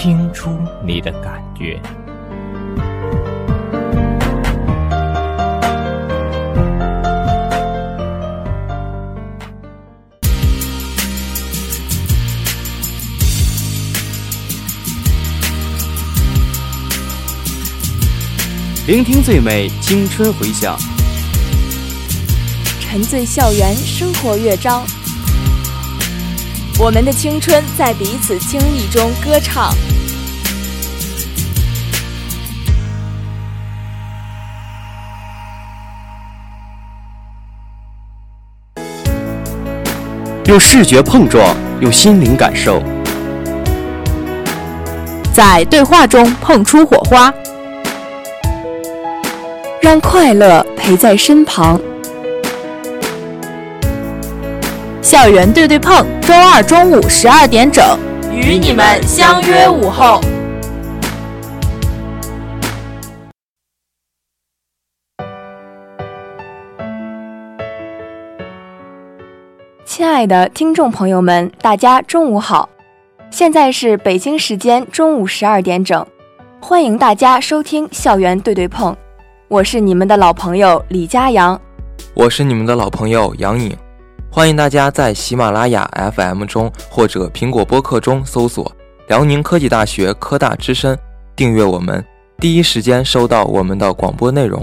听出你的感觉。聆听最美青春回响，沉醉校园生活乐章，我们的青春在彼此经历中歌唱。用视觉碰撞，用心灵感受。在对话中碰出火花，让快乐陪在身旁。校园对对碰，周二中午十二点整，与你们相约午后。亲爱的听众朋友们，大家中午好。现在是北京时间中午十二点整，欢迎大家收听《校园对对碰》，我是你们的老朋友李佳阳。我是你们的老朋友杨颖，欢迎大家在喜马拉雅 FM 中或者苹果播客中搜索“辽宁科技大学科大之声”，订阅我们，第一时间收到我们的广播内容。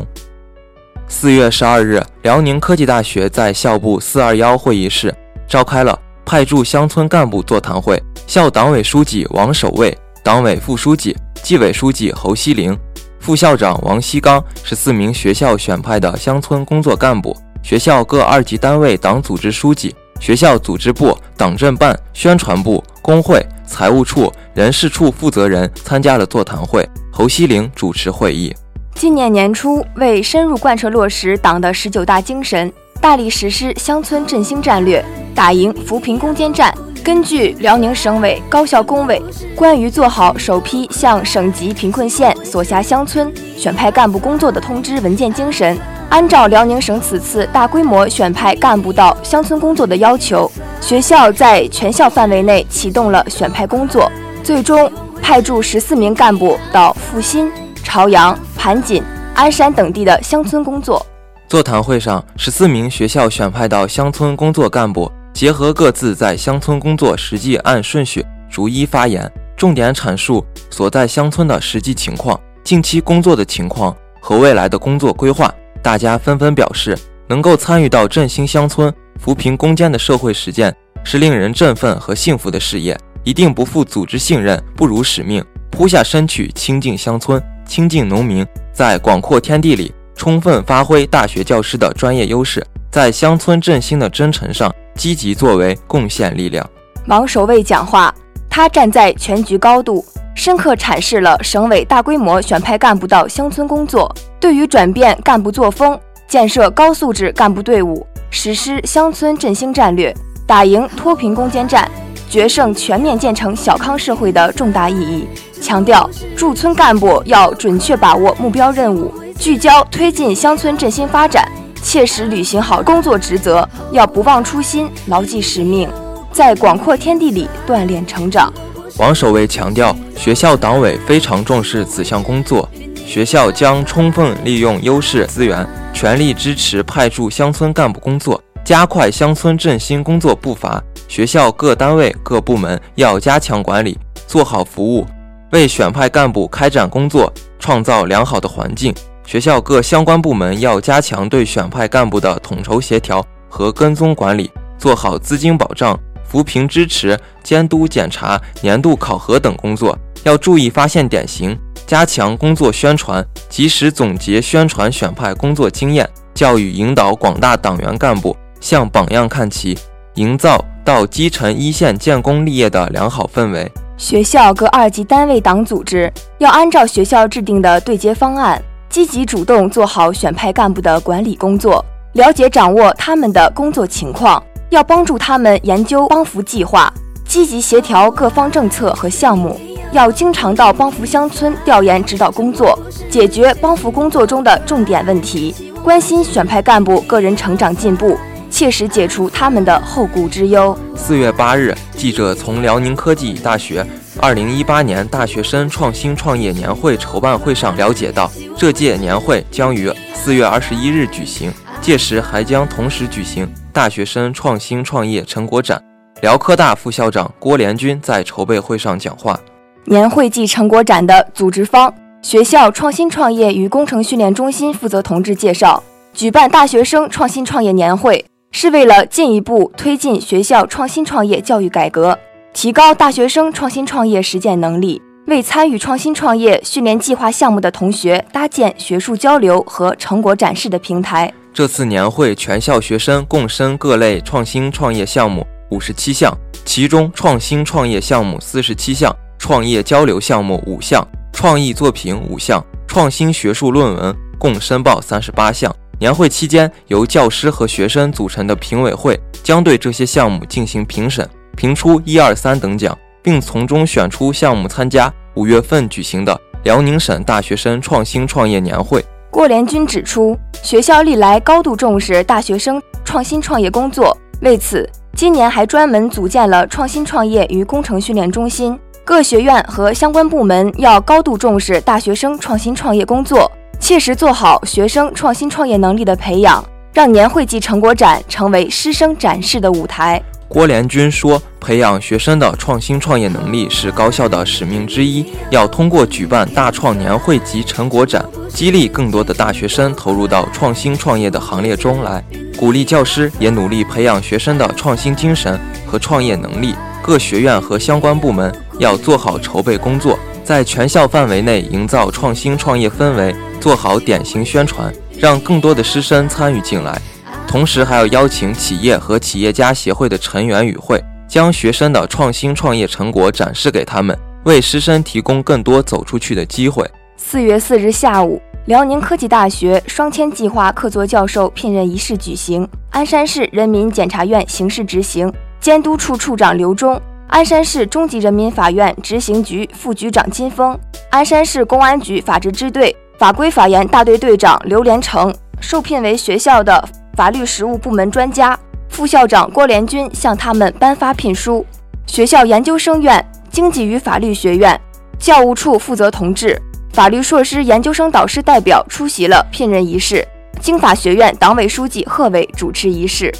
四月十二日，辽宁科技大学在校部四二幺会议室召开了派驻乡村干部座谈会，校党委书记王守卫、党委副书记、纪委书记侯锡龄、副校长王锡刚十四名学校选派的乡村工作干部。学校各二级单位党组织书记、学校组织部、党政办、宣传部、工会、财务处、人事处负责人参加了座谈会。侯锡龄主持会议。今年年初，为深入贯彻落实党的十九大精神，大力实施乡村振兴战略，打赢扶贫攻坚战。根据辽宁省委高校工委关于做好首批向省级贫困县所辖乡村选派干部工作的通知文件精神，按照辽宁省此次大规模选派干部到乡村工作的要求，学校在全校范围内启动了选派工作，最终派驻十四名干部到阜新、朝阳、盘锦、鞍山等地的乡村工作。座谈会上，十四名学校选派到乡村工作干部结合各自在乡村工作实际，按顺序逐一发言，重点阐述所在乡村的实际情况、近期工作的情况和未来的工作规划。大家纷纷表示，能够参与到振兴乡村、扶贫攻坚的社会实践，是令人振奋和幸福的事业，一定不负组织信任，不辱使命，扑下身去，亲近乡村，亲近农民，在广阔天地里充分发挥大学教师的专业优势，在乡村振兴的征程上积极作为，贡献力量。王守卫讲话，他站在全局高度，深刻阐释了省委大规模选派干部到乡村工作，对于转变干部作风、建设高素质干部队伍、实施乡村振兴战略、打赢脱贫攻坚战、决胜全面建成小康社会的重大意义，强调驻村干部要准确把握目标任务，聚焦推进乡村振兴发展，切实履行好工作职责，要不忘初心，牢记使命。在广阔天地里锻炼成长。王守卫强调，学校党委非常重视此项工作，学校将充分利用优势资源，全力支持派驻乡村干部工作，加快乡村振兴工作步伐。学校各单位各部门要加强管理，做好服务，为选派干部开展工作创造良好的环境。学校各相关部门要加强对选派干部的统筹协调和跟踪管理，做好资金保障。扶贫支持、监督检查、年度考核等工作，要注意发现典型，加强工作宣传，及时总结宣传选派工作经验，教育引导广大党员干部向榜样看齐，营造到基层一线建功立业的良好氛围。学校各二级单位党组织要按照学校制定的对接方案，积极主动做好选派干部的管理工作，了解掌握他们的工作情况，要帮助他们研究帮扶计划，积极协调各方政策和项目，要经常到帮扶乡村调研指导工作，解决帮扶工作中的重点问题，关心选派干部个人成长进步。切实解除他们的后顾之忧。四月八日，记者从辽宁科技大学二零一八年大学生创新创业年会筹办会上了解到，这届年会将于四月二十一日举行，届时还将同时举行大学生创新创业成果展。辽科大副校长郭连军在筹备会上讲话。年会暨成果展的组织方，学校创新创业与工程训练中心负责同志介绍，举办大学生创新创业年会。是为了进一步推进学校创新创业教育改革，提高大学生创新创业实践能力，为参与创新创业训练计划项目的同学搭建学术交流和成果展示的平台。这次年会，全校学生共申各类创新创业项目五十七项，其中创新创业项目四十七项，创业交流项目五项，创意作品五项，创新学术论文共申报三十八项。年会期间，由教师和学生组成的评委会将对这些项目进行评审，评出一二三等奖，并从中选出项目参加五月份举行的辽宁省大学生创新创业年会。郭连军指出，学校历来高度重视大学生创新创业工作，为此，今年还专门组建了创新创业与工程训练中心。各学院和相关部门要高度重视大学生创新创业工作。切实做好学生创新创业能力的培养，让年会暨成果展成为师生展示的舞台。郭连军说：“培养学生的创新创业能力是高校的使命之一，要通过举办大创年会及成果展，激励更多的大学生投入到创新创业的行列中来。鼓励教师也努力培养学生的创新精神和创业能力。各学院和相关部门要做好筹备工作，在全校范围内营造创新创业氛围。”做好典型宣传，让更多的师生参与进来，同时还要邀请企业和企业家协会的成员与会，将学生的创新创业成果展示给他们，为师生提供更多走出去的机会。四月四日下午，辽宁科技大学双千计划客座教授聘任仪式举行，鞍山市人民检察院刑事执行监督处处长刘忠，鞍山市中级人民法院执行局副局长金峰，鞍山市公安局法制支队。法规法研大队队长刘连成受聘为学校的法律实务部门专家，副校长郭连军向他们颁发聘书。学校研究生院、经济与法律学院、教务处负责同志、法律硕士研究生导师代表出席了聘任仪式。经法学院党委书记贺伟主持仪式。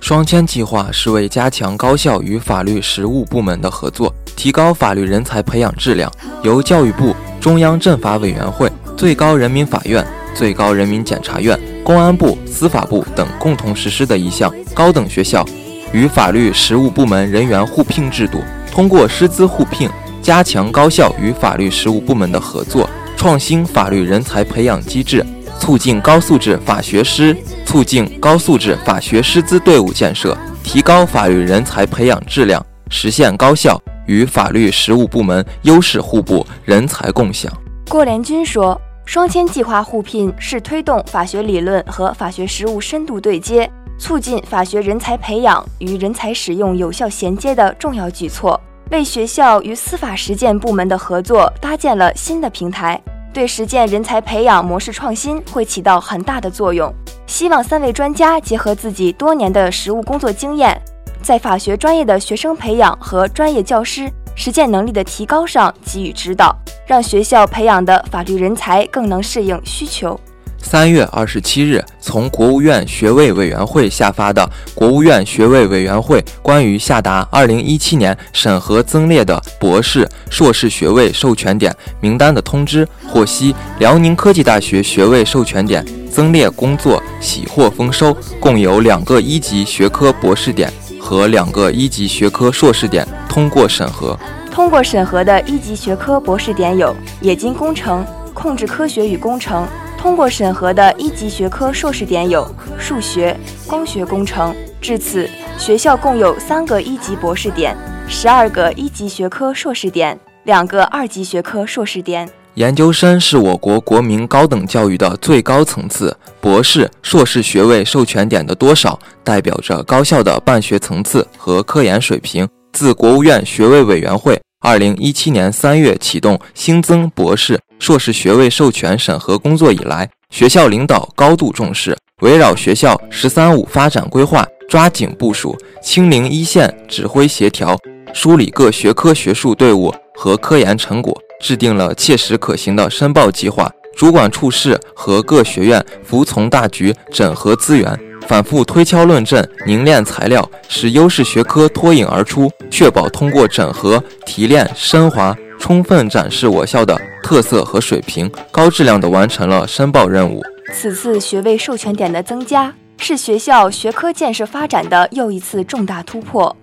双签计划是为加强高校与法律实务部门的合作，提高法律人才培养质量，由教育部、中央政法委员会。最高人民法院、最高人民检察院、公安部、司法部等共同实施的一项高等学校与法律实务部门人员互聘制度，通过师资互聘，加强高校与法律实务部门的合作，创新法律人才培养机制，促进高素质法学师，促进高素质法学师资队伍建设，提高法律人才培养质量，实现高校与法律实务部门优势互补、人才共享。郭连军说。双千计划互聘是推动法学理论和法学实务深度对接，促进法学人才培养与人才使用有效衔接的重要举措，为学校与司法实践部门的合作搭建了新的平台，对实践人才培养模式创新会起到很大的作用。希望三位专家结合自己多年的实务工作经验，在法学专业的学生培养和专业教师。实践能力的提高上给予指导，让学校培养的法律人才更能适应需求。三月二十七日，从国务院学位委员会下发的《国务院学位委员会关于下达二零一七年审核增列的博士、硕士学位授权点名单的通知》获悉，辽宁科技大学学位授权点增列工作喜获丰收，共有两个一级学科博士点。和两个一级学科硕士点通过审核。通过审核的一级学科博士点有冶金工程、控制科学与工程；通过审核的一级学科硕士点有数学、光学工程。至此，学校共有三个一级博士点。十二个一级学科硕士点，两个二级学科硕士点。研究生是我国国民高等教育的最高层次，博士、硕士学位授权点的多少，代表着高校的办学层次和科研水平。自国务院学位委员会二零一七年三月启动新增博士、硕士学位授权审核工作以来，学校领导高度重视，围绕学校“十三五”发展规划，抓紧部署，亲临一线，指挥协调，梳理各学科学术队伍和科研成果。制定了切实可行的申报计划，主管处室和各学院服从大局，整合资源，反复推敲论证，凝练材料，使优势学科脱颖而出，确保通过整合、提炼、升华，充分展示我校的特色和水平，高质量地完成了申报任务。此次学位授权点的增加，是学校学科建设发展的又一次重大突破，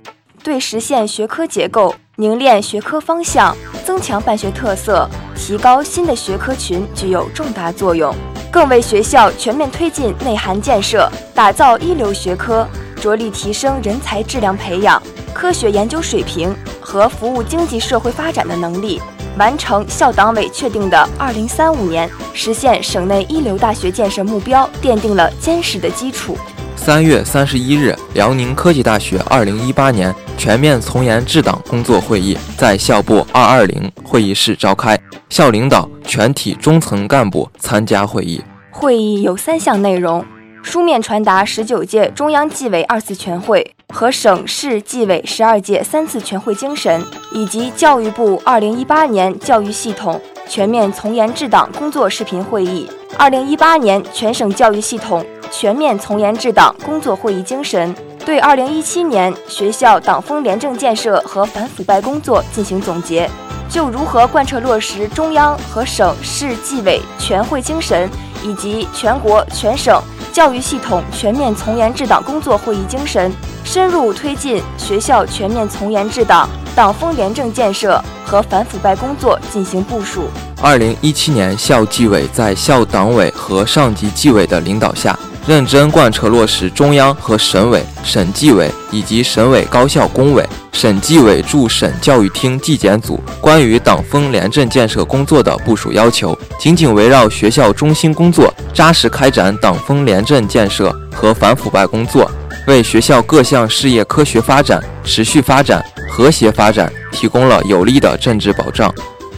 对实现学科结构。凝练学科方向，增强办学特色，提高新的学科群具有重大作用，更为学校全面推进内涵建设、打造一流学科、着力提升人才质量培养、科学研究水平和服务经济社会发展的能力，完成校党委确定的二零三五年实现省内一流大学建设目标奠定了坚实的基础。三月三十一日，辽宁科技大学二零一八年全面从严治党工作会议在校部二二零会议室召开，校领导、全体中层干部参加会议。会议有三项内容：书面传达十九届中央纪委二次全会和省市纪委十二届三次全会精神，以及教育部二零一八年教育系统全面从严治党工作视频会议、二零一八年全省教育系统。全面从严治党工作会议精神，对二零一七年学校党风廉政建设和反腐败工作进行总结，就如何贯彻落实中央和省市纪委全会精神以及全国全省教育系统全面从严治党工作会议精神，深入推进学校全面从严治党、党风廉政建设和反腐败工作进行部署。二零一七年，校纪委在校党委和上级纪委的领导下。认真贯彻落实中央和省委、省纪委以及省委高校工委、省纪委驻省教育厅纪检组关于党风廉政建设工作的部署要求，紧紧围绕学校中心工作，扎实开展党风廉政建设和反腐败工作，为学校各项事业科学发展、持续发展、和谐发展提供了有力的政治保障。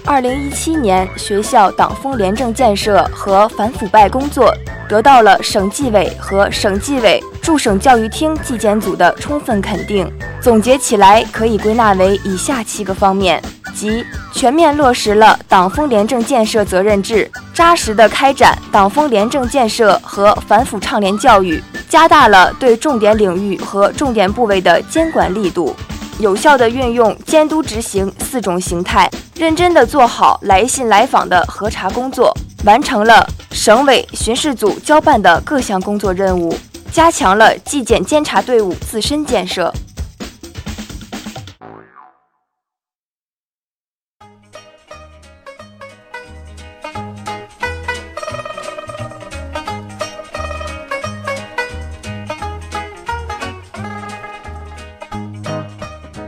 二零一七年学校党风廉政建设和反腐败工作得到了省纪委和省纪委驻省教育厅纪检组的充分肯定。总结起来，可以归纳为以下七个方面：即全面落实了党风廉政建设责任制，扎实的开展党风廉政建设和反腐倡廉教育，加大了对重点领域和重点部位的监管力度。有效地运用监督执行四种形态，认真地做好来信来访的核查工作，完成了省委巡视组交办的各项工作任务，加强了纪检监察队伍自身建设。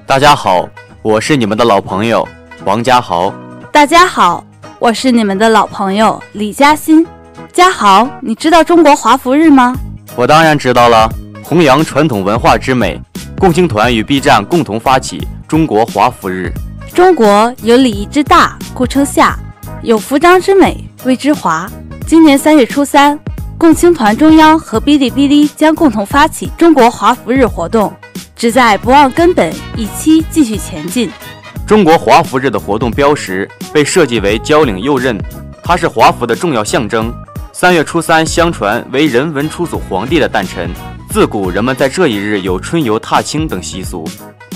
大家好，我是你们的老朋友王家豪。大家好，我是你们的老朋友李嘉欣。家豪，你知道中国华服日吗？我当然知道了。弘扬传统文化之美，共青团与 B 站共同发起中国华服日。中国有礼仪之大，故称夏；有服装之美，谓之华。今年三月初三，共青团中央和哔哩哔哩将共同发起中国华服日活动。旨在不忘根本，以期继续前进。中国华服日的活动标识被设计为交领右衽，它是华服的重要象征。三月初三，相传为人文初祖皇帝的诞辰。自古人们在这一日有春游、踏青等习俗。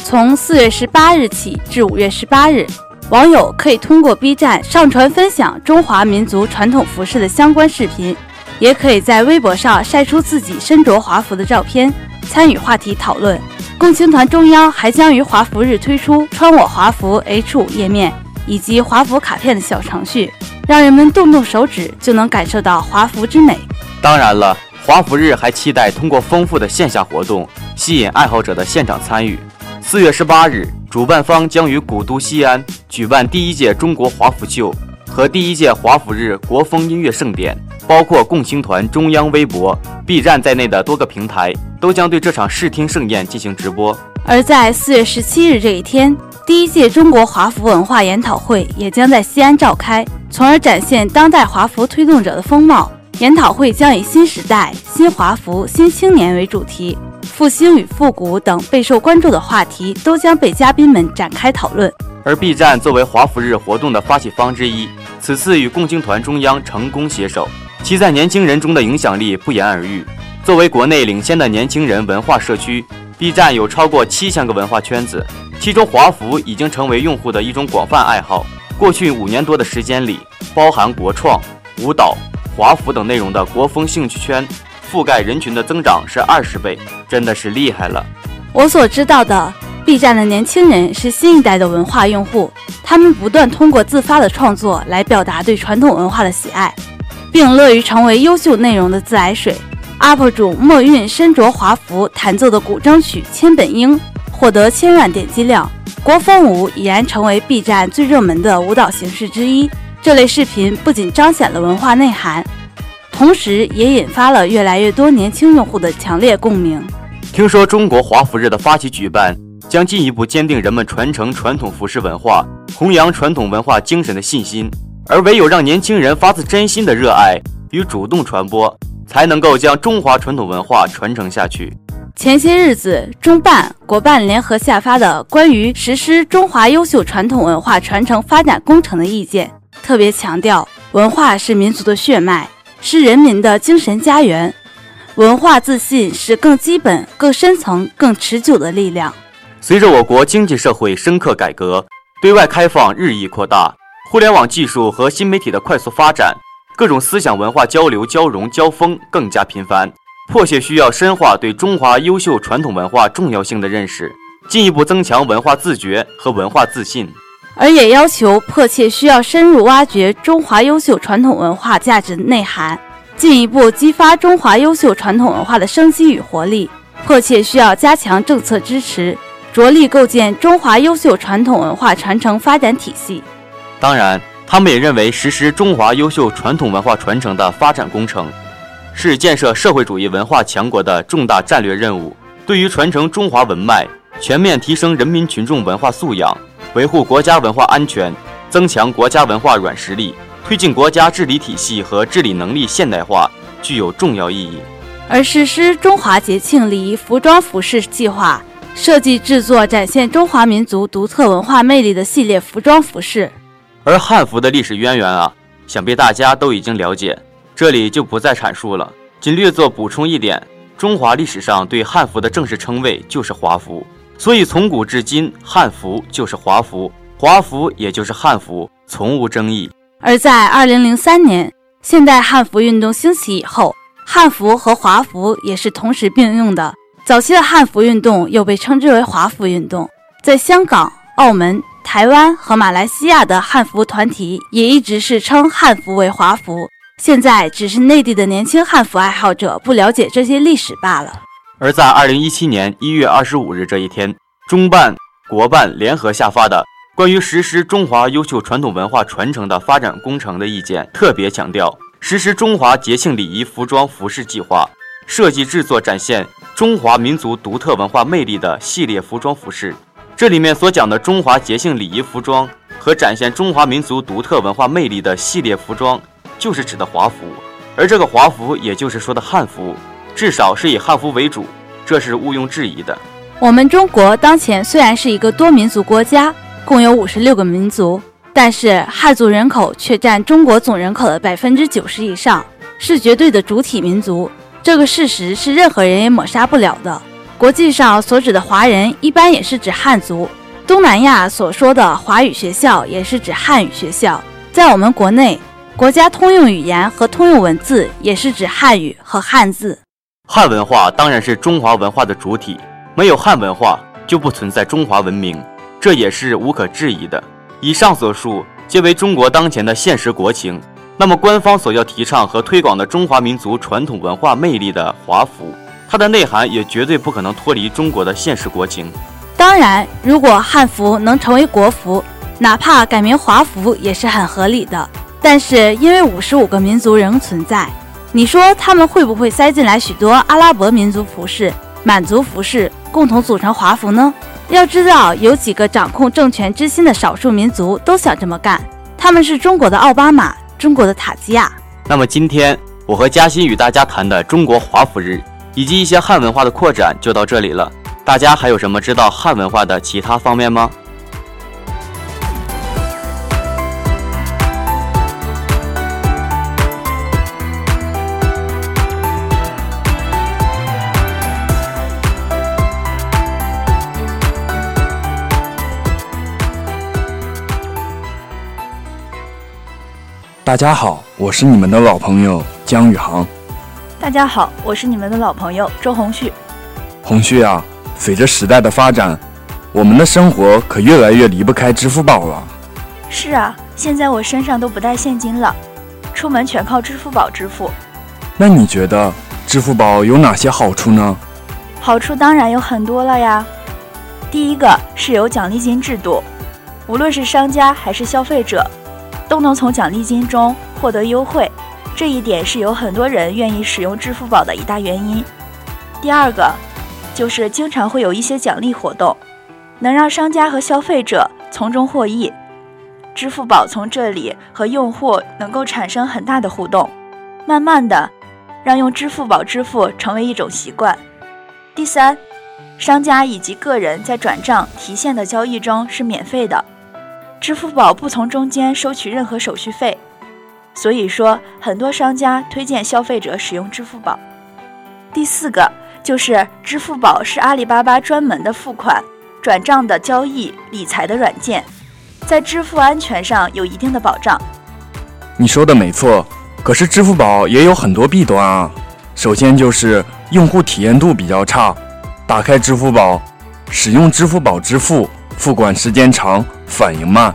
从四月十八日起至五月十八日，网友可以通过 B 站上传分享中华民族传统服饰的相关视频，也可以在微博上晒出自己身着华服的照片，参与话题讨论。共青团中央还将于华服日推出“穿我华服 ”H5 页面以及华服卡片的小程序，让人们动动手指就能感受到华服之美。当然了，华服日还期待通过丰富的线下活动，吸引爱好者的现场参与。四月十八日，主办方将于古都西安举办第一届中国华服秀和第一届华服日国风音乐盛典，包括共青团中央微博、B 站在内的多个平台都将对这场视听盛宴进行直播。而在四月十七日这一天，第一届中国华服文化研讨会也将在西安召开，从而展现当代华服推动者的风貌。研讨会将以“新时代、新华服、新青年”为主题，复兴与复古等备受关注的话题都将被嘉宾们展开讨论。而 B 站作为华服日活动的发起方之一，此次与共青团中央成功携手，其在年轻人中的影响力不言而喻。作为国内领先的年轻人文化社区，B 站有超过七千个文化圈子，其中华服已经成为用户的一种广泛爱好。过去五年多的时间里，包含国创、舞蹈。华服等内容的国风兴趣圈，覆盖人群的增长是二十倍，真的是厉害了。我所知道的，B 站的年轻人是新一代的文化用户，他们不断通过自发的创作来表达对传统文化的喜爱，并乐于成为优秀内容的自来水。UP 主墨韵身着华服弹奏的古筝曲《千本樱》获得千万点击量，国风舞已然成为 B 站最热门的舞蹈形式之一。这类视频不仅彰显了文化内涵，同时也引发了越来越多年轻用户的强烈共鸣。听说中国华服日的发起举办，将进一步坚定人们传承传统服饰文化、弘扬传统文化精神的信心。而唯有让年轻人发自真心的热爱与主动传播，才能够将中华传统文化传承下去。前些日子，中办、国办联合下发的关于实施中华优秀传统文化传承发展工程的意见。特别强调，文化是民族的血脉，是人民的精神家园。文化自信是更基本、更深层、更持久的力量。随着我国经济社会深刻改革，对外开放日益扩大，互联网技术和新媒体的快速发展，各种思想文化交流、交融、交锋更加频繁，迫切需要深化对中华优秀传统文化重要性的认识，进一步增强文化自觉和文化自信。而也要求迫切需要深入挖掘中华优秀传统文化价值内涵，进一步激发中华优秀传统文化的生机与活力。迫切需要加强政策支持，着力构建中华优秀传统文化传承发展体系。当然，他们也认为实施中华优秀传统文化传承的发展工程，是建设社会主义文化强国的重大战略任务。对于传承中华文脉，全面提升人民群众文化素养。维护国家文化安全，增强国家文化软实力，推进国家治理体系和治理能力现代化，具有重要意义。而实施中华节庆礼仪服装服饰计划，设计制作展现中华民族独特文化魅力的系列服装服饰。而汉服的历史渊源啊，想必大家都已经了解，这里就不再阐述了，仅略作补充一点：中华历史上对汉服的正式称谓就是华服。所以，从古至今，汉服就是华服，华服也就是汉服，从无争议。而在二零零三年，现代汉服运动兴起以后，汉服和华服也是同时并用的。早期的汉服运动又被称之为华服运动。在香港、澳门、台湾和马来西亚的汉服团体也一直是称汉服为华服。现在只是内地的年轻汉服爱好者不了解这些历史罢了。而在二零一七年一月二十五日这一天，中办、国办联合下发的关于实施中华优秀传统文化传承的发展工程的意见，特别强调实施中华节庆礼仪服装服饰计划，设计制作展现中华民族独特文化魅力的系列服装服饰。这里面所讲的中华节庆礼仪服装和展现中华民族独特文化魅力的系列服装，就是指的华服，而这个华服，也就是说的汉服。至少是以汉服为主，这是毋庸置疑的。我们中国当前虽然是一个多民族国家，共有五十六个民族，但是汉族人口却占中国总人口的百分之九十以上，是绝对的主体民族。这个事实是任何人也抹杀不了的。国际上所指的华人，一般也是指汉族；东南亚所说的华语学校，也是指汉语学校。在我们国内，国家通用语言和通用文字，也是指汉语和汉字。汉文化当然是中华文化的主体，没有汉文化就不存在中华文明，这也是无可置疑的。以上所述皆为中国当前的现实国情。那么，官方所要提倡和推广的中华民族传统文化魅力的华服，它的内涵也绝对不可能脱离中国的现实国情。当然，如果汉服能成为国服，哪怕改名华服也是很合理的。但是因为五十五个民族仍存在，你说他们会不会塞进来许多阿拉伯民族服饰、满族服饰，共同组成华服呢？要知道，有几个掌控政权之心的少数民族都想这么干，他们是中国的奥巴马，中国的塔基亚。那么今天我和嘉欣与大家谈的中国华服日，以及一些汉文化的扩展就到这里了。大家还有什么知道汉文化的其他方面吗？大家好，我是你们的老朋友姜宇航。大家好，我是你们的老朋友周红旭。红旭啊，随着时代的发展，我们的生活可越来越离不开支付宝了。是啊，现在我身上都不带现金了，出门全靠支付宝支付。那你觉得支付宝有哪些好处呢？好处当然有很多了呀。第一个是有奖励金制度，无论是商家还是消费者。都能从奖励金中获得优惠，这一点是有很多人愿意使用支付宝的一大原因。第二个，就是经常会有一些奖励活动，能让商家和消费者从中获益。支付宝从这里和用户能够产生很大的互动，慢慢的让用支付宝支付成为一种习惯。第三，商家以及个人在转账提现的交易中是免费的。支付宝不从中间收取任何手续费，所以说很多商家推荐消费者使用支付宝。第四个就是支付宝是阿里巴巴专门的付款、转账的交易、理财的软件，在支付安全上有一定的保障。你说的没错，可是支付宝也有很多弊端啊。首先就是用户体验度比较差，打开支付宝，使用支付宝支付。付款时间长，反应慢，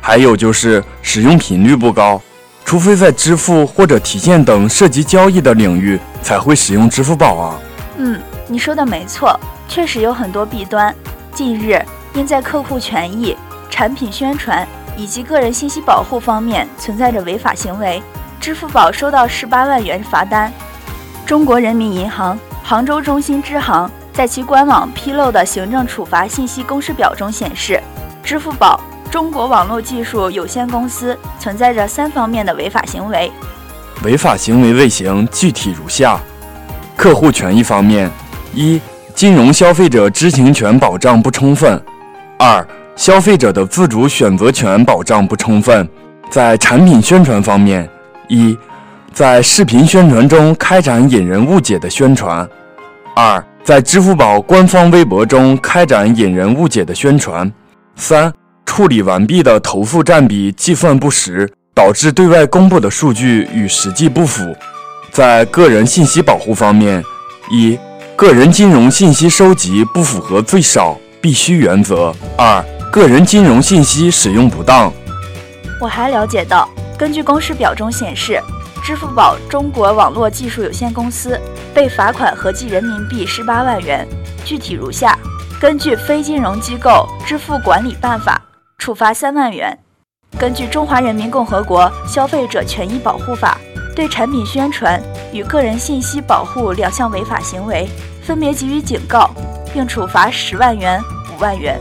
还有就是使用频率不高，除非在支付或者提现等涉及交易的领域才会使用支付宝啊。嗯，你说的没错，确实有很多弊端。近日因在客户权益、产品宣传以及个人信息保护方面存在着违法行为，支付宝收到十八万元罚单。中国人民银行杭州中心支行。在其官网披露的行政处罚信息公示表中显示，支付宝中国网络技术有限公司存在着三方面的违法行为。违法行为类型具体如下：客户权益方面，一、金融消费者知情权保障不充分；二、消费者的自主选择权保障不充分。在产品宣传方面，一、在视频宣传中开展引人误解的宣传；二、在支付宝官方微博中开展引人误解的宣传。三、处理完毕的投诉占比计算不实，导致对外公布的数据与实际不符。在个人信息保护方面，一、个人金融信息收集不符合最少必须原则；二、个人金融信息使用不当。我还了解到，根据公示表中显示。支付宝中国网络技术有限公司被罚款合计人民币十八万元，具体如下：根据《非金融机构支付管理办法》，处罚三万元；根据《中华人民共和国消费者权益保护法》，对产品宣传与个人信息保护两项违法行为，分别给予警告，并处罚十万元、五万元。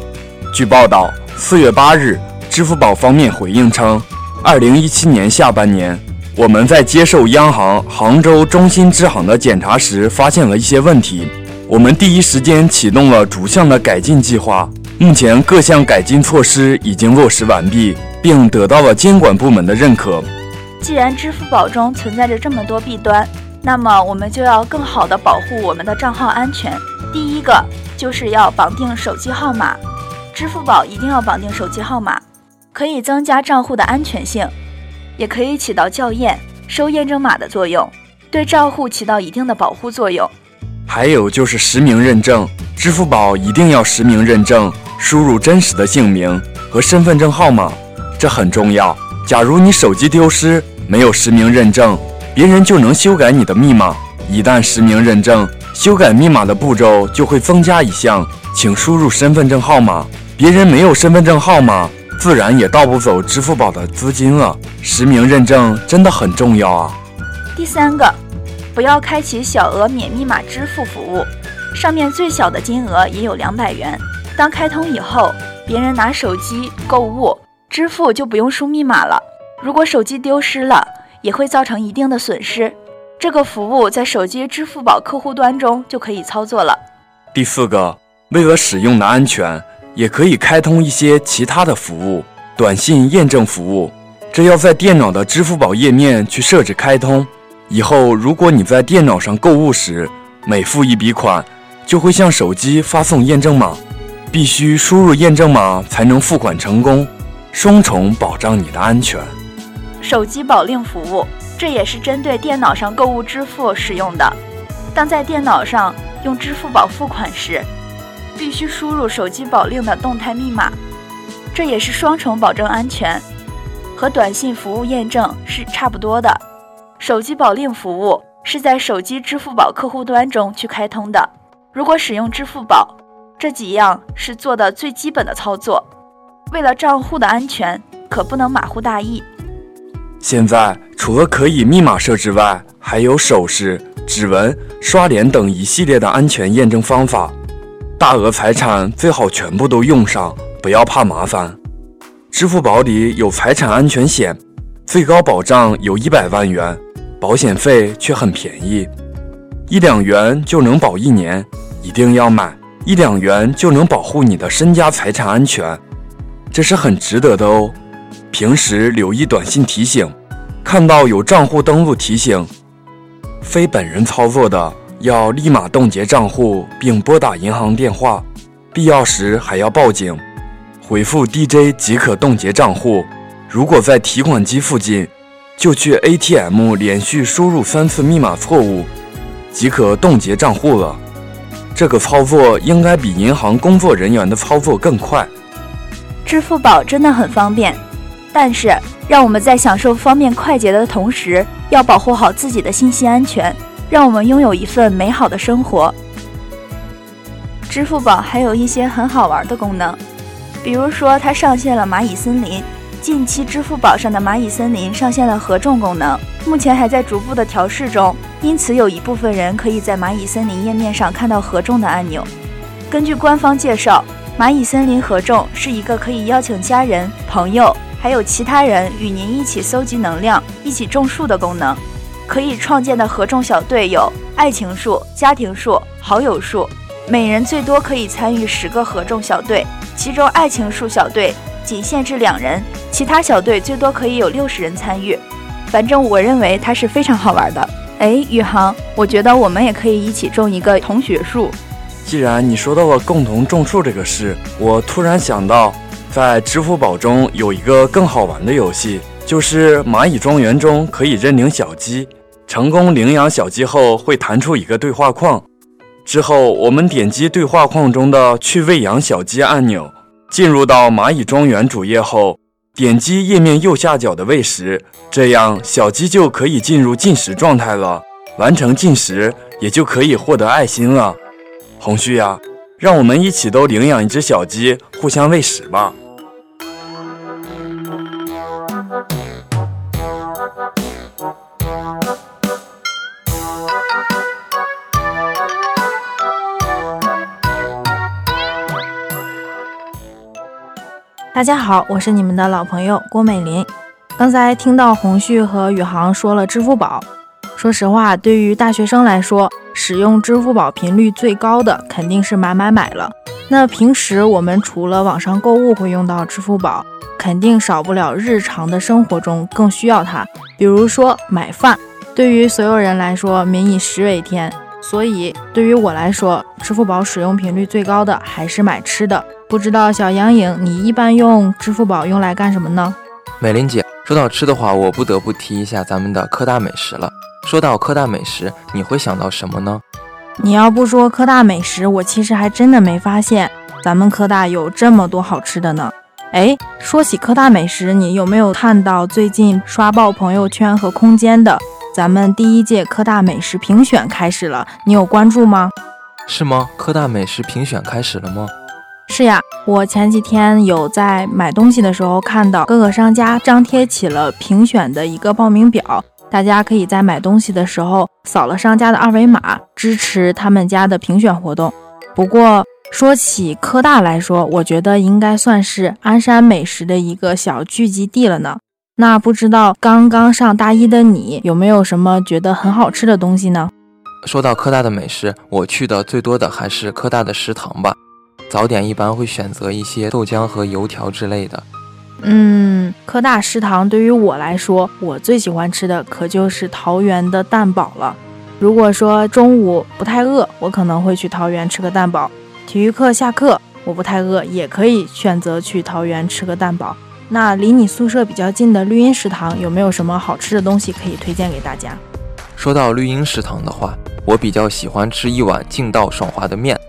据报道，四月八日，支付宝方面回应称，二零一七年下半年。我们在接受央行杭州中心支行的检查时，发现了一些问题。我们第一时间启动了逐项的改进计划。目前各项改进措施已经落实完毕，并得到了监管部门的认可。既然支付宝中存在着这么多弊端，那么我们就要更好的保护我们的账号安全。第一个就是要绑定手机号码，支付宝一定要绑定手机号码，可以增加账户的安全性。也可以起到校验、收验证码的作用，对账户起到一定的保护作用。还有就是实名认证，支付宝一定要实名认证，输入真实的姓名和身份证号码，这很重要。假如你手机丢失，没有实名认证，别人就能修改你的密码。一旦实名认证，修改密码的步骤就会增加一项，请输入身份证号码。别人没有身份证号码，自然也盗不走支付宝的资金了。实名认证真的很重要啊。第三个，不要开启小额免密码支付服务，上面最小的金额也有两百元。当开通以后，别人拿手机购物支付就不用输密码了。如果手机丢失了，也会造成一定的损失。这个服务在手机支付宝客户端中就可以操作了。第四个，为了使用的安全，也可以开通一些其他的服务，短信验证服务。这要在电脑的支付宝页面去设置开通。以后，如果你在电脑上购物时，每付一笔款，就会向手机发送验证码，必须输入验证码才能付款成功，双重保障你的安全。手机保令服务。这也是针对电脑上购物支付使用的。当在电脑上用支付宝付款时，必须输入手机保令的动态密码，这也是双重保证安全，和短信服务验证是差不多的。手机保令服务是在手机支付宝客户端中去开通的。如果使用支付宝，这几样是做的最基本的操作。为了账户的安全，可不能马虎大意。现在除了可以密码设置外，还有手势、指纹、刷脸等一系列的安全验证方法。大额财产最好全部都用上，不要怕麻烦。支付宝里有财产安全险，最高保障有一百万元，保险费却很便宜，一两元就能保一年，一定要买，一两元就能保护你的身家财产安全，这是很值得的哦。平时留意短信提醒，看到有账户登录提醒，非本人操作的要立马冻结账户并拨打银行电话，必要时还要报警。回复 DJ 即可冻结账户。如果在提款机附近，就去 ATM 连续输入三次密码错误，即可冻结账户了。这个操作应该比银行工作人员的操作更快。支付宝真的很方便。但是，让我们在享受方便快捷的同时，要保护好自己的信息安全，让我们拥有一份美好的生活。支付宝还有一些很好玩的功能，比如说它上线了蚂蚁森林。近期，支付宝上的蚂蚁森林上线了合众功能，目前还在逐步的调试中，因此有一部分人可以在蚂蚁森林页面上看到合众的按钮。根据官方介绍，蚂蚁森林合众是一个可以邀请家人、朋友。还有其他人与您一起搜集能量、一起种树的功能。可以创建的合种小队有爱情树、家庭树、好友树，每人最多可以参与十个合种小队，其中爱情树小队仅限制两人，其他小队最多可以有六十人参与。反正我认为它是非常好玩的。哎，宇航，我觉得我们也可以一起种一个同学树。既然你说到了共同种树这个事，我突然想到。在支付宝中有一个更好玩的游戏，就是蚂蚁庄园中可以认领小鸡。成功领养小鸡后，会弹出一个对话框。之后，我们点击对话框中的“去喂养小鸡”按钮，进入到蚂蚁庄园主页后，点击页面右下角的“喂食”，这样小鸡就可以进入进食状态了。完成进食，也就可以获得爱心了。红旭呀，让我们一起都领养一只小鸡，互相喂食吧。大家好，我是你们的老朋友郭美林。刚才听到红旭和宇航说了支付宝，说实话，对于大学生来说，使用支付宝频率最高的肯定是买买买了。那平时我们除了网上购物会用到支付宝，肯定少不了日常的生活中更需要它，比如说买饭。对于所有人来说，民以食为天，所以对于我来说，支付宝使用频率最高的还是买吃的。不知道小杨颖，你一般用支付宝用来干什么呢？美玲姐，说到吃的话，我不得不提一下咱们的科大美食了。说到科大美食，你会想到什么呢？你要不说科大美食，我其实还真的没发现咱们科大有这么多好吃的呢。哎，说起科大美食，你有没有看到最近刷爆朋友圈和空间的咱们第一届科大美食评选开始了，你有关注吗？是吗？科大美食评选开始了吗？是呀，我前几天有在买东西的时候看到各个商家张贴起了评选的一个报名表，大家可以在买东西的时候扫了商家的二维码，支持他们家的评选活动。不过说起科大来说，我觉得应该算是鞍山美食的一个小聚集地了呢。那不知道刚刚上大一的你有没有什么觉得很好吃的东西呢？说到科大的美食，我去的最多的还是科大的食堂吧。早点一般会选择一些豆浆和油条之类的。嗯，科大食堂对于我来说，我最喜欢吃的可就是桃园的蛋堡了。如果说中午不太饿，我可能会去桃园吃个蛋堡；体育课下课我不太饿，也可以选择去桃园吃个蛋堡。那离你宿舍比较近的绿茵食堂有没有什么好吃的东西可以推荐给大家？说到绿茵食堂的话，我比较喜欢吃一碗劲道爽滑的面。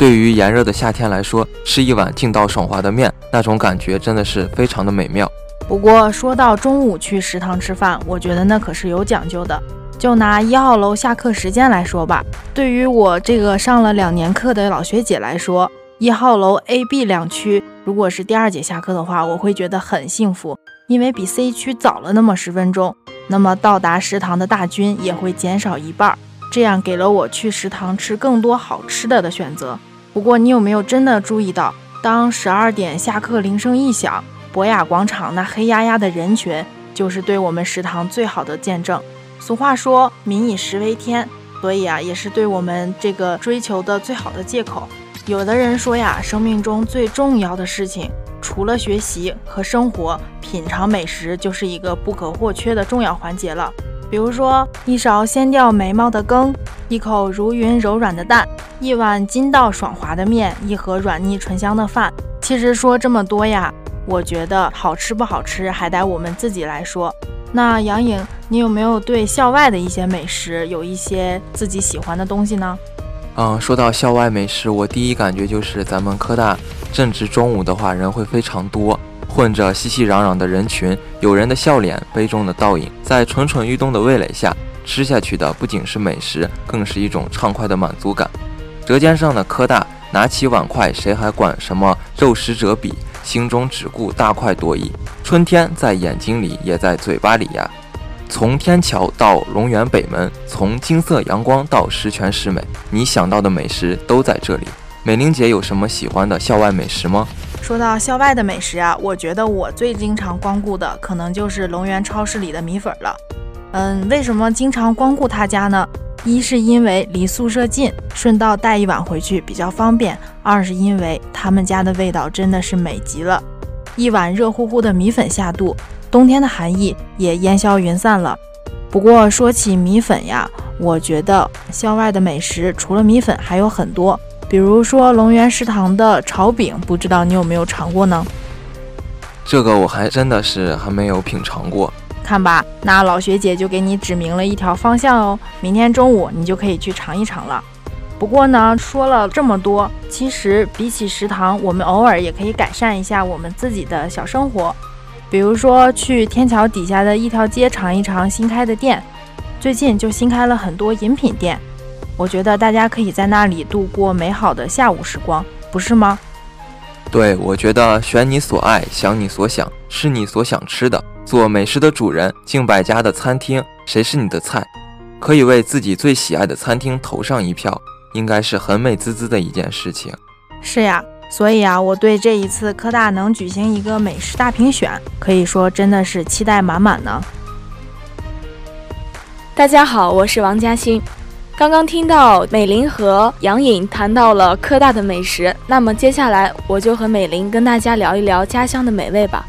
对于炎热的夏天来说，吃一碗劲道爽滑的面，那种感觉真的是非常的美妙。不过说到中午去食堂吃饭，我觉得那可是有讲究的。就拿一号楼下课时间来说吧，对于我这个上了两年课的老学姐来说，一号楼 A、B 两区，如果是第二节下课的话，我会觉得很幸福，因为比 C 区早了那么十分钟，那么到达食堂的大军也会减少一半，这样给了我去食堂吃更多好吃的的选择。不过，你有没有真的注意到，当十二点下课铃声一响，博雅广场那黑压压的人群，就是对我们食堂最好的见证。俗话说“民以食为天”，所以啊，也是对我们这个追求的最好的借口。有的人说呀，生命中最重要的事情，除了学习和生活，品尝美食就是一个不可或缺的重要环节了。比如说，一勺鲜掉眉毛的羹，一口如云柔软的蛋，一碗筋道爽滑的面，一盒软腻醇香的饭。其实说这么多呀，我觉得好吃不好吃还得我们自己来说。那杨颖，你有没有对校外的一些美食有一些自己喜欢的东西呢？嗯，说到校外美食，我第一感觉就是咱们科大正值中午的话，人会非常多。混着熙熙攘攘的人群，有人的笑脸，杯中的倒影，在蠢蠢欲动的味蕾下，吃下去的不仅是美食，更是一种畅快的满足感。舌尖上的科大，拿起碗筷，谁还管什么肉食者鄙？心中只顾大快朵颐。春天在眼睛里，也在嘴巴里呀。从天桥到龙园北门，从金色阳光到十全十美，你想到的美食都在这里。美玲姐有什么喜欢的校外美食吗？说到校外的美食啊，我觉得我最经常光顾的可能就是龙源超市里的米粉了。嗯，为什么经常光顾他家呢？一是因为离宿舍近，顺道带一碗回去比较方便；二是因为他们家的味道真的是美极了，一碗热乎乎的米粉下肚，冬天的寒意也烟消云散了。不过说起米粉呀，我觉得校外的美食除了米粉还有很多。比如说龙源食堂的炒饼，不知道你有没有尝过呢？这个我还真的是还没有品尝过。看吧，那老学姐就给你指明了一条方向哦，明天中午你就可以去尝一尝了。不过呢，说了这么多，其实比起食堂，我们偶尔也可以改善一下我们自己的小生活。比如说去天桥底下的一条街尝一尝新开的店，最近就新开了很多饮品店。我觉得大家可以在那里度过美好的下午时光，不是吗？对，我觉得选你所爱，想你所想，吃你所想吃的，做美食的主人。敬百家的餐厅，谁是你的菜？可以为自己最喜爱的餐厅投上一票，应该是很美滋滋的一件事情。是呀，所以啊，我对这一次科大能举行一个美食大评选，可以说真的是期待满满呢。大家好，我是王嘉欣。刚刚听到美玲和杨颖谈到了科大的美食，那么接下来我就和美玲跟大家聊一聊家乡的美味吧。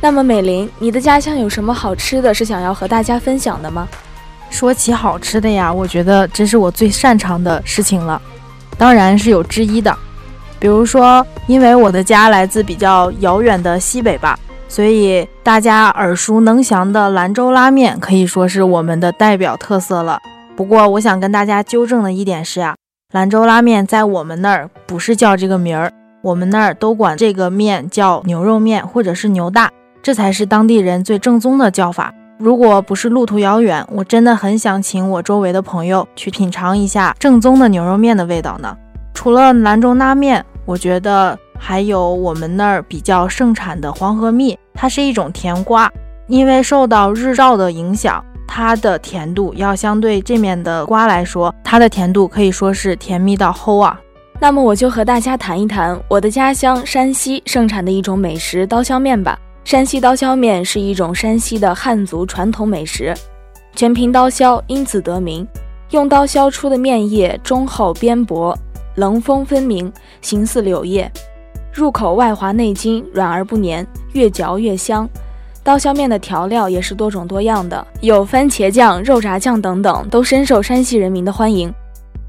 那么美玲，你的家乡有什么好吃的是想要和大家分享的吗？说起好吃的呀，我觉得这是我最擅长的事情了，当然是有之一的。比如说，因为我的家来自比较遥远的西北吧，所以大家耳熟能详的兰州拉面可以说是我们的代表特色了。不过，我想跟大家纠正的一点是啊，兰州拉面在我们那儿不是叫这个名儿，我们那儿都管这个面叫牛肉面或者是牛大，这才是当地人最正宗的叫法。如果不是路途遥远，我真的很想请我周围的朋友去品尝一下正宗的牛肉面的味道呢。除了兰州拉面，我觉得还有我们那儿比较盛产的黄河蜜，它是一种甜瓜，因为受到日照的影响，它的甜度要相对这面的瓜来说，它的甜度可以说是甜蜜到齁啊。那么我就和大家谈一谈我的家乡山西盛产的一种美食——刀削面吧。山西刀削面是一种山西的汉族传统美食，全凭刀削，因此得名。用刀削出的面液中厚边薄，棱峰分明，形似柳叶，入口外滑内筋，软而不黏，越嚼越香。刀削面的调料也是多种多样的，有番茄酱、肉炸酱等等，都深受山西人民的欢迎。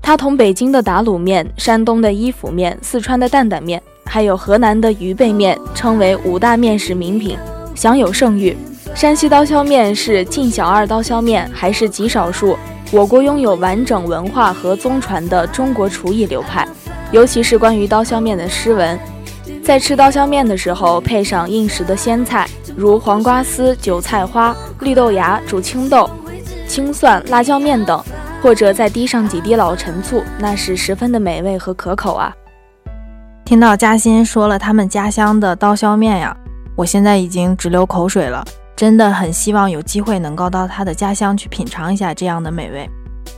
它同北京的打卤面、山东的伊府面、四川的担担面。还有河南的鱼背面，称为五大面食名品，享有盛誉。山西刀削面是晋小二刀削面，还是极少数我国拥有完整文化和宗传的中国厨艺流派。尤其是关于刀削面的诗文，在吃刀削面的时候，配上应时的鲜菜，如黄瓜丝、韭菜花、绿豆芽、煮青豆、青蒜、辣椒面等，或者再滴上几滴老陈醋，那是十分的美味和可口啊。听到嘉欣说了他们家乡的刀削面呀，我现在已经直流口水了。真的很希望有机会能够到他的家乡去品尝一下这样的美味。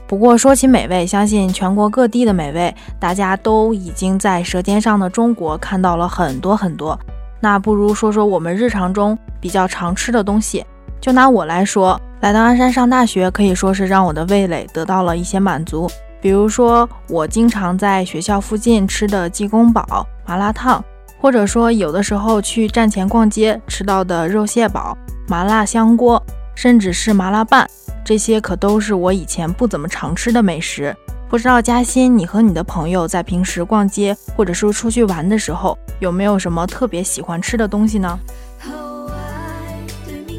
不过说起美味，相信全国各地的美味，大家都已经在《舌尖上的中国》看到了很多很多。那不如说说我们日常中比较常吃的东西。就拿我来说，来到鞍山上大学，可以说是让我的味蕾得到了一些满足。比如说，我经常在学校附近吃的鸡公煲、麻辣烫，或者说有的时候去站前逛街吃到的肉蟹煲、麻辣香锅，甚至是麻辣拌，这些可都是我以前不怎么常吃的美食。不知道嘉欣，你和你的朋友在平时逛街或者说出去玩的时候，有没有什么特别喜欢吃的东西呢？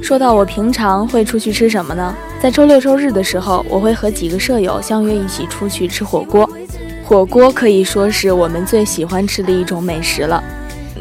说到我平常会出去吃什么呢？在周六周日的时候，我会和几个舍友相约一起出去吃火锅。火锅可以说是我们最喜欢吃的一种美食了。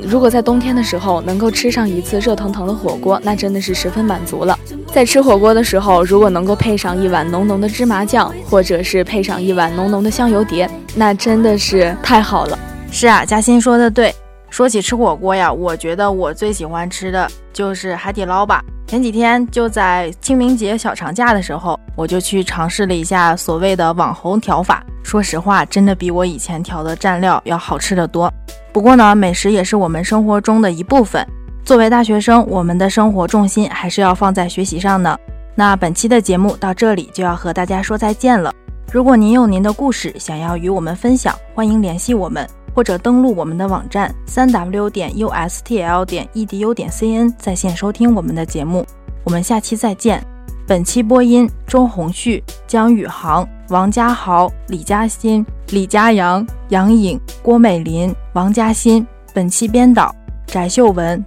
如果在冬天的时候能够吃上一次热腾腾的火锅，那真的是十分满足了。在吃火锅的时候，如果能够配上一碗浓浓的芝麻酱，或者是配上一碗浓浓的香油碟，那真的是太好了。是啊，嘉欣说的对。说起吃火锅呀，我觉得我最喜欢吃的就是海底捞吧。前几天就在清明节小长假的时候，我就去尝试了一下所谓的网红调法。说实话，真的比我以前调的蘸料要好吃的多。不过呢，美食也是我们生活中的一部分。作为大学生，我们的生活重心还是要放在学习上呢。那本期的节目到这里就要和大家说再见了。如果您有您的故事想要与我们分享，欢迎联系我们。或者登录我们的网站三 w 点 ustl 点 edu 点 cn 在线收听我们的节目。我们下期再见。本期播音：周鸿旭、姜宇航、王家豪、李嘉欣、李佳阳、杨颖、郭美林、王嘉欣。本期编导：翟秀文。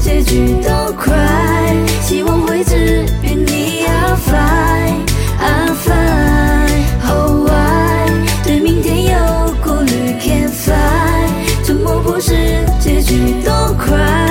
结局都快，希望位置与你 I'll fly I'll fly Oh why 对明天有顾虑 Can't fly 沉默不是结局 Don't cry